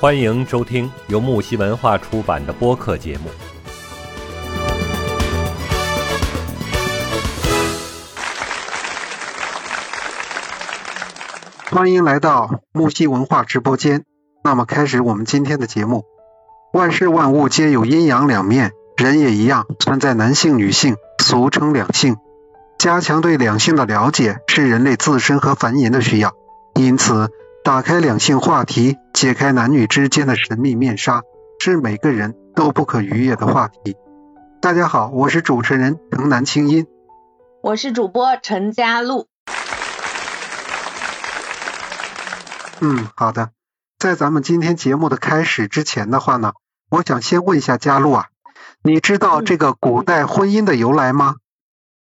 欢迎收听由木西文化出版的播客节目。欢迎来到木西文化直播间。那么，开始我们今天的节目。万事万物皆有阴阳两面，人也一样，存在男性、女性，俗称两性。加强对两性的了解是人类自身和繁衍的需要，因此，打开两性话题，解开男女之间的神秘面纱，是每个人都不可逾越的话题。大家好，我是主持人城南青音，我是主播陈佳璐。嗯，好的。在咱们今天节目的开始之前的话呢，我想先问一下佳璐啊，你知道这个古代婚姻的由来吗？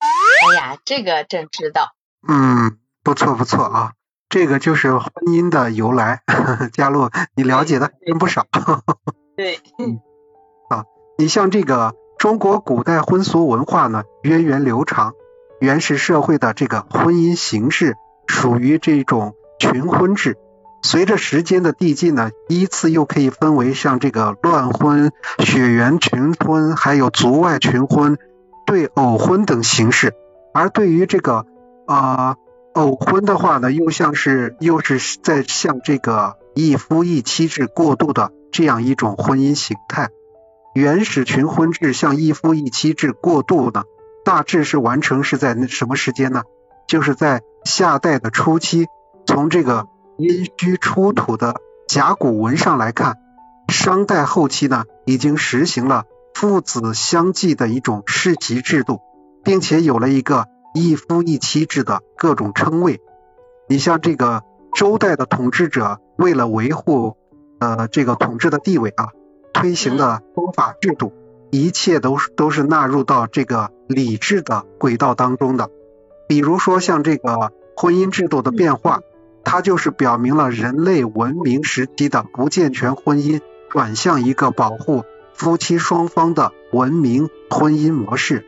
哎呀，这个真知道。嗯，不错不错啊，这个就是婚姻的由来。佳璐，你了解的真不少。对。嗯。啊，你像这个中国古代婚俗文化呢，源远流长，原始社会的这个婚姻形式属于这种群婚制。随着时间的递进呢，依次又可以分为像这个乱婚、血缘群婚，还有族外群婚、对偶婚等形式。而对于这个啊偶婚的话呢，又像是又是在向这个一夫一妻制过渡的这样一种婚姻形态。原始群婚制向一夫一妻制过渡呢，大致是完成是在那什么时间呢？就是在夏代的初期，从这个。殷墟出土的甲骨文上来看，商代后期呢，已经实行了父子相继的一种世袭制度，并且有了一个一夫一妻制的各种称谓。你像这个周代的统治者，为了维护呃这个统治的地位啊，推行的宗法制度，一切都是都是纳入到这个礼制的轨道当中的。比如说像这个婚姻制度的变化。它就是表明了人类文明时期的不健全婚姻转向一个保护夫妻双方的文明婚姻模式。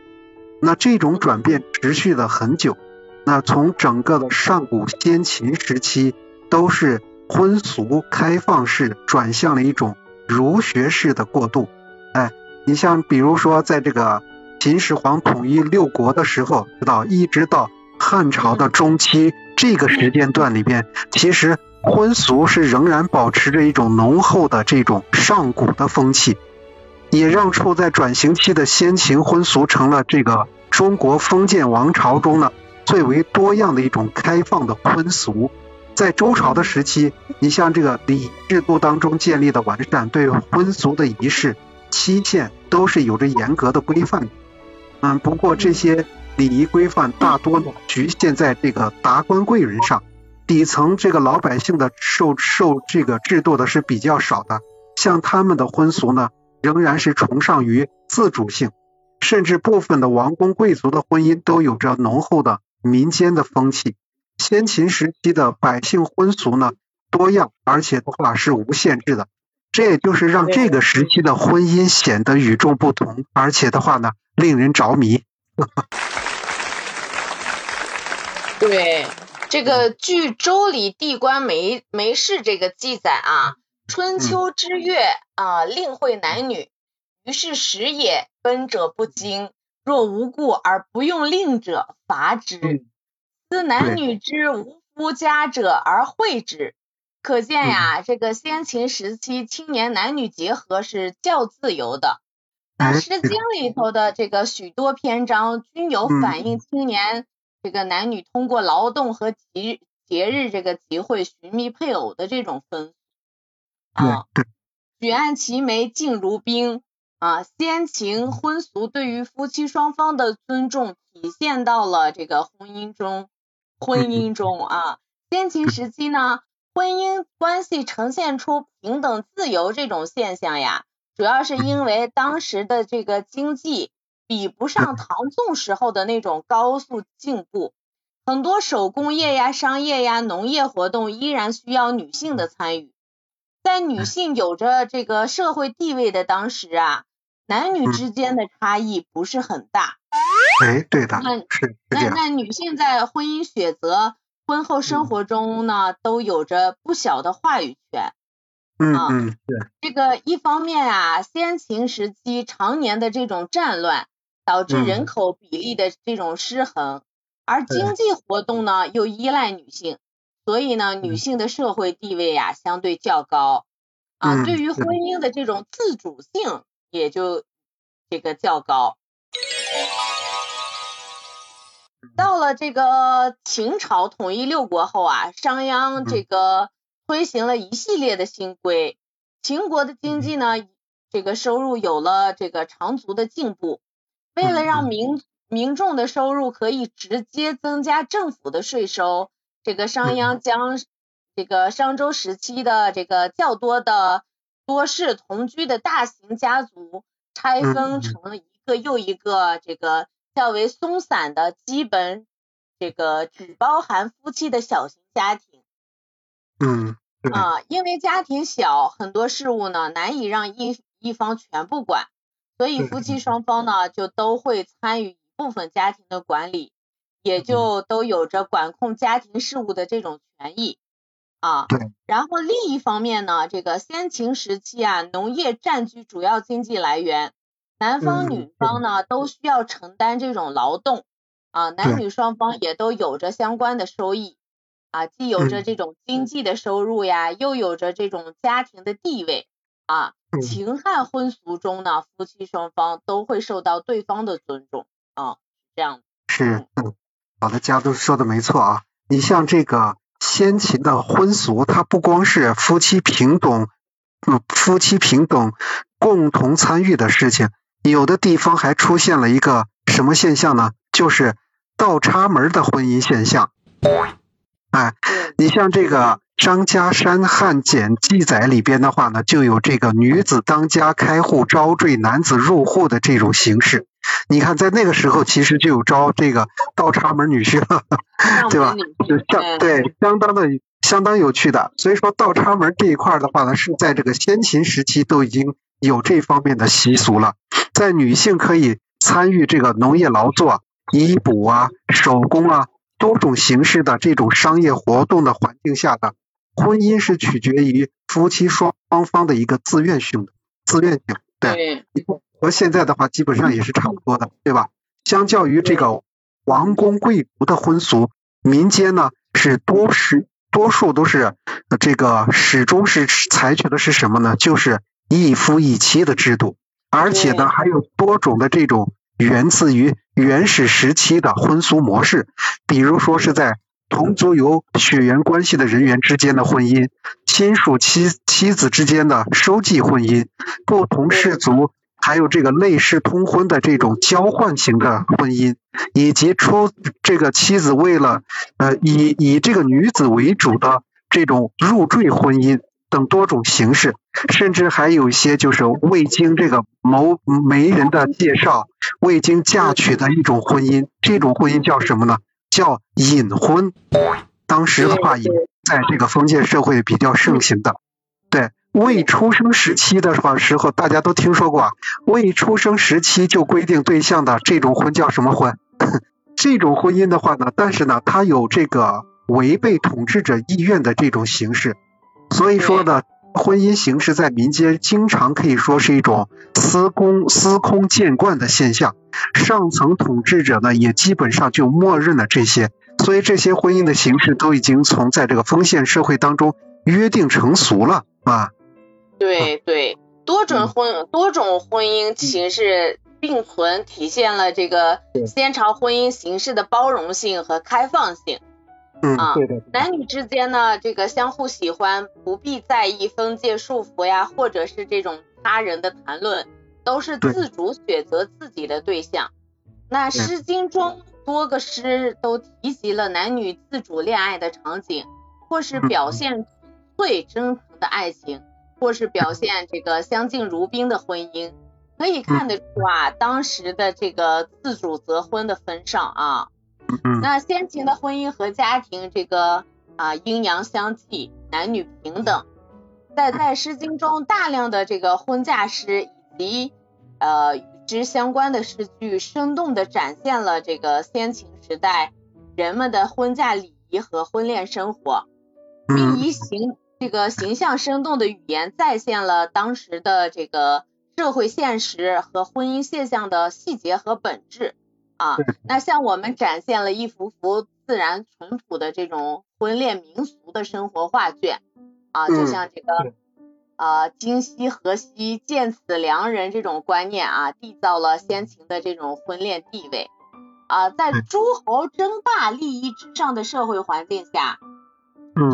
那这种转变持续了很久。那从整个的上古先秦时期，都是婚俗开放式转向了一种儒学式的过渡。哎，你像比如说，在这个秦始皇统一六国的时候，直到一直到汉朝的中期。这个时间段里边，其实婚俗是仍然保持着一种浓厚的这种上古的风气，也让处在转型期的先秦婚俗成了这个中国封建王朝中呢最为多样的一种开放的婚俗。在周朝的时期，你像这个礼制度当中建立的完善，对婚俗的仪式期限都是有着严格的规范。嗯，不过这些。礼仪规范大多局限在这个达官贵人上，底层这个老百姓的受受这个制度的是比较少的。像他们的婚俗呢，仍然是崇尚于自主性，甚至部分的王公贵族的婚姻都有着浓厚的民间的风气。先秦时期的百姓婚俗呢多样，而且的话是无限制的，这也就是让这个时期的婚姻显得与众不同，而且的话呢令人着迷。对，这个据《周礼·地官媒媒事》这个记载啊，春秋之月啊，令会男女，于是时也，奔者不惊，若无故而不用令者，罚之。思男女之无夫家者而会之。可见呀，这个先秦时期青年男女结合是较自由的。那《诗经》里头的这个许多篇章均有反映青年。这个男女通过劳动和节节日这个集会寻觅配偶的这种风俗啊，举案齐眉静如冰啊，先秦婚俗对于夫妻双方的尊重体现到了这个婚姻中，婚姻中啊，先秦时期呢，婚姻关系呈现出平等自由这种现象呀，主要是因为当时的这个经济。比不上唐宋时候的那种高速进步，很多手工业呀、商业呀、农业活动依然需要女性的参与。在女性有着这个社会地位的当时啊，男女之间的差异不是很大。哎，对的，那是那那女性在婚姻选择、婚后生活中呢，都有着不小的话语权。嗯啊嗯是。这个一方面啊，先秦时期常年的这种战乱，导致嗯。人口比例的这种失衡，而经济活动呢又依赖女性，所以呢，女嗯。性的社会地位呀、相对较高。啊，嗯对于婚姻的这种自主性也就这个较高。到了这个秦朝统一六国后啊，商鞅这个推行了一系列的新规，秦国的经济呢，这个收入有了这个长足的进步。为了让民民众的收入可以直接增加政府的税收，这个商鞅将这个商周时期的这个较多的多室同居的大型家族拆分成一个又一个这个较为松散的基本这个只包含夫妻的小型家庭嗯啊，因为家庭小，很多事务呢难以让一一方全部管，所以夫妻双方呢就都会参与一部分家庭的管理，也就都有着管控家庭事务的这种权益啊。对。然后另一方面呢，这个先秦时期啊，农业占据主要经济来源，男方嗯女方呢都需要承担这种劳动啊，男女双方也都有着相关的收益啊，既有着嗯这种经济的收入呀，又有着这种家庭的地位啊。嗯秦汉婚俗中呢，夫妻双方都会受到对方的尊重啊，这样是，嗯，好的，家都说的没错啊。你像这个先秦的婚俗，它不光是夫妻平等，夫妻平等共同参与的事情，有的地方还出现了一个什么现象呢？就是倒插门的婚姻现象。哎，你像这个张家山汉简记载里边的话呢，就有这个女子当家开户招赘男子入户的这种形式。你看，在那个时候其实就有招这个倒插门女婿了，对吧就相对相当的相当有趣的。所以说倒插门这一块的话呢，是在这个先秦时期都已经有这方面的习俗了。在女性可以参与这个农业劳作、衣补啊、手工啊多种形式的这种商业活动的环境下的婚姻是取决于夫妻双方的一个自愿性的自愿性。对，对和现在的话基本上也是差不多的，对吧？相较于这个王公贵族的婚俗，民间呢是多是多数都是呃这个始终是采取的是什么呢？就是一夫一妻的制度，而且呢还有多种的这种源自于原始时期的婚俗模式，比如说是在同族有血缘关系的人员之间的婚姻，亲属妻妻子之间的收继婚姻，不同氏族还有这个类似通婚的这种交换型的婚姻，以及出这个妻子为了呃以以这个女子为主的这种入赘婚姻等多种形式，甚至还有一些就是未经这个谋媒人的介绍，未经嫁娶的一种婚姻，这种婚姻叫什么呢？叫隐婚。当时的话也在这个封建社会比较盛行的。对，未出生时期的话时候，大家都听说过啊，未出生时期就规定对象的这种婚叫什么婚？这种婚姻的话呢，但是呢，它有这个违背统治者意愿的这种形式，所以说呢，婚姻形式在民间经常可以说是一种司空司空见惯的现象，上层统治者呢也基本上就默认了这些，所以这些婚姻的形式都已经从在这个封建社会当中约定成俗了啊。对对，多种嗯婚多种婚姻形式并存，体现了这个先朝婚姻形式的包容性和开放性。嗯啊对的，男女之间呢，这个相互喜欢，不必在意封建束缚呀，或者是这种他人的谈论，都是自主选择自己的对象。那《诗经》中多个诗都提及了男女自主恋爱的场景，或是表现最真诚的爱情，或是表现这个相敬如宾的婚姻。可以看得出啊，当时的这个自主择婚的风尚啊。嗯。那先秦的婚姻和家庭这个啊阴阳相济，男女平等，在在《诗经》中大量的这个婚嫁诗以及呃与之相关的诗句，生动的展现了这个先秦时代人们的婚嫁礼仪和婚恋生活，以形这个形象生动的语言再现了当时的这个社会现实和婚姻现象的细节和本质啊。那向我们展现了一幅幅自然淳朴的这种婚恋民俗的生活画卷啊，就像这个。呃，今夕何夕，见此良人这种观念啊，缔造了先秦的这种婚恋地位啊，在诸侯争霸利益至上的社会环境下，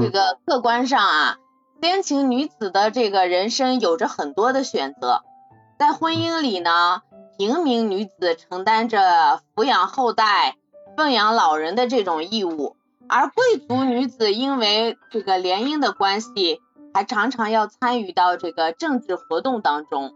这个客观上啊，先秦女子的这个人生有着很多的选择，在婚姻里呢，平民女子承担着抚养后代、奉养老人的这种义务，而贵族女子因为这个联姻的关系。还常常要参与到这个政治活动当中，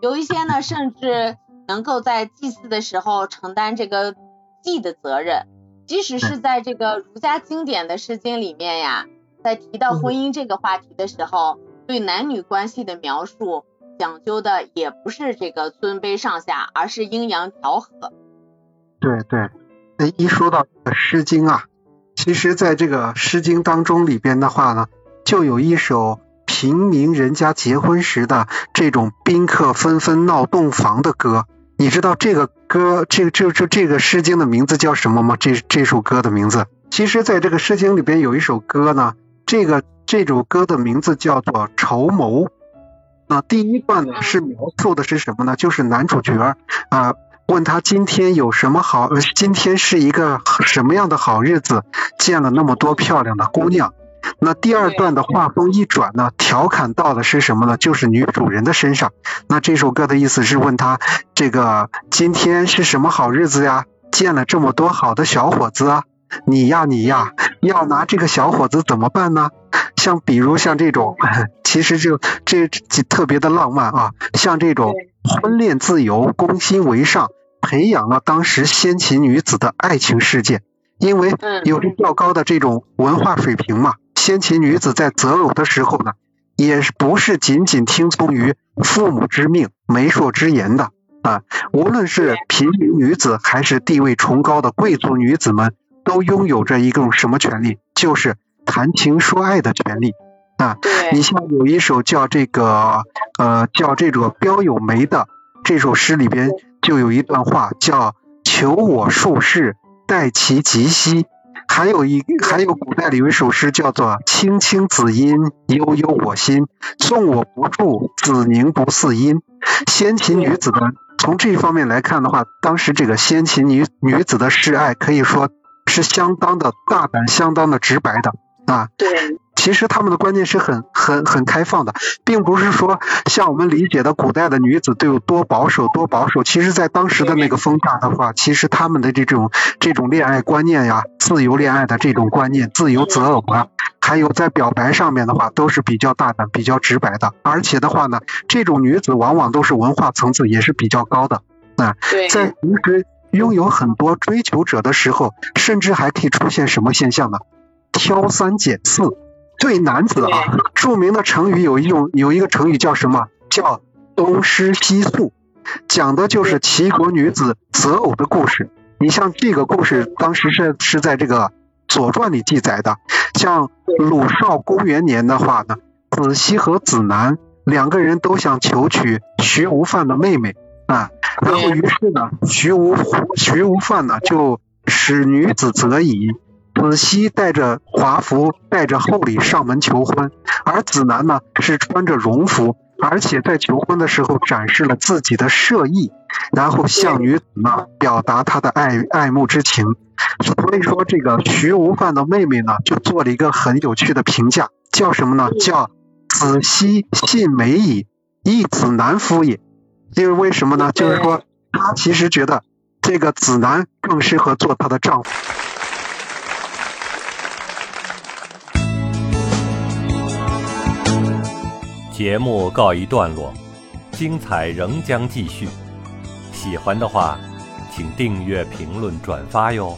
有一些呢，甚至能够在祭祀的时候承担这个祭的责任。即使是在这个儒家经典的诗经里面呀，在提到婚姻这个话题的时候，对男女关系的描述讲究的也不是这个尊卑上下，而是阴阳调和。对对，那一说到诗经啊，其实在这个诗经当中里边的话呢。就有一首平民人家结婚时的这种宾客纷纷闹洞房的歌，你知道这个歌，这这这这个诗经的名字叫什么吗？这这首歌的名字，其实在这个诗经里边有一首歌呢，这个这首歌的名字叫做《绸缪》。那第一段呢是描述的是什么呢？就是男主角啊问他今天有什么好，今天是一个什么样的好日子，见了那么多漂亮的姑娘。那第二段的画风一转呢，调侃到的是什么呢？就是女主人的身上。那这首歌的意思是问他，这个今天是什么好日子呀？见了这么多好的小伙子啊，你呀你呀，要拿这个小伙子怎么办呢？像比如像这种，其实就这特别的浪漫啊，像这种婚恋自由、攻心为上，培养了当时先秦女子的爱情世界，因为有着较高的这种文化水平嘛。先秦女子在择偶的时候呢，也不是仅仅听从于父母之命、媒妁之言的啊。无论是平民女子还是地位崇高的贵族女子们，都拥有着一种什么权利？就是谈情说爱的权利啊。你像有一首叫这个呃叫这个标有梅的这首诗里边，就有一段话叫“求我术士，待其吉兮”。还有一还有古代里有一首诗叫做“青青子音，悠悠我心。纵我不住，子宁不嗣音。”先秦女子的从这方面来看的话，当时这个先秦女女子的示爱可以说是相当的大胆，相当的直白的啊。对。其实他们的观念是很很很开放的，并不是说像我们理解的古代的女子都有多保守多保守。其实，在当时的那个风下的话，其实他们的这种这种恋爱观念呀，自由恋爱的这种观念，自由择偶啊，还有在表白上面的话，都是比较大胆、比较直白的。而且的话呢，这种女子往往都是文化层次也是比较高的啊。在同时拥有很多追求者的时候，甚至还可以出现什么现象呢？挑三拣四。对男子啊，著名的成语有一种有一个成语叫什么？叫东施西宿，讲的就是齐国女子择偶的故事。你像这个故事，当时是是在这个《左传》里记载的。像鲁少公元年的话呢，子西和子南两个人都想求娶徐无范的妹妹啊，然后于是呢，徐无徐无范呢就使女子择乙。子西带着华服，带着厚礼上门求婚，而子南呢是穿着戎服，而且在求婚的时候展示了自己的射意，然后向女子呢表达他的爱爱慕之情。所以说，这个徐无范的妹妹呢就做了一个很有趣的评价，叫什么呢？叫子西信美矣，亦子南夫也。因为为什么呢？就是说，她其实觉得这个子南更适合做她的丈夫。节目告一段落，精彩仍将继续。喜欢的话，请订阅、评论、转发哟。